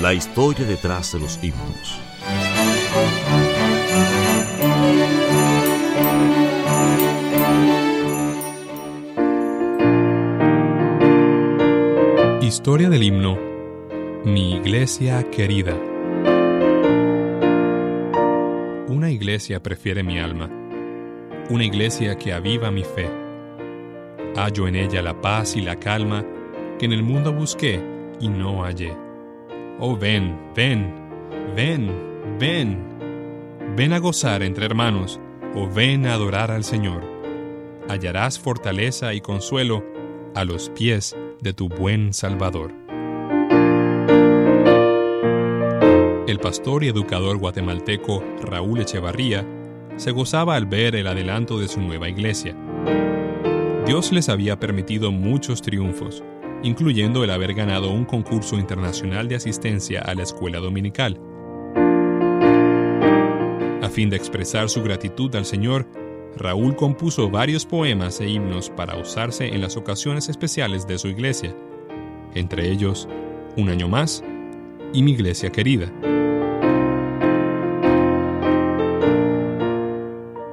La historia detrás de los himnos. Historia del himno Mi iglesia querida. Una iglesia prefiere mi alma, una iglesia que aviva mi fe. Hallo en ella la paz y la calma que en el mundo busqué y no hallé. Oh ven, ven, ven, ven, ven a gozar entre hermanos, o ven a adorar al Señor. Hallarás fortaleza y consuelo a los pies de tu buen Salvador. El pastor y educador guatemalteco Raúl Echevarría se gozaba al ver el adelanto de su nueva iglesia. Dios les había permitido muchos triunfos, incluyendo el haber ganado un concurso internacional de asistencia a la escuela dominical. A fin de expresar su gratitud al Señor, Raúl compuso varios poemas e himnos para usarse en las ocasiones especiales de su iglesia, entre ellos Un año más y Mi iglesia querida.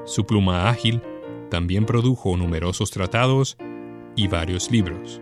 Su pluma ágil también produjo numerosos tratados y varios libros.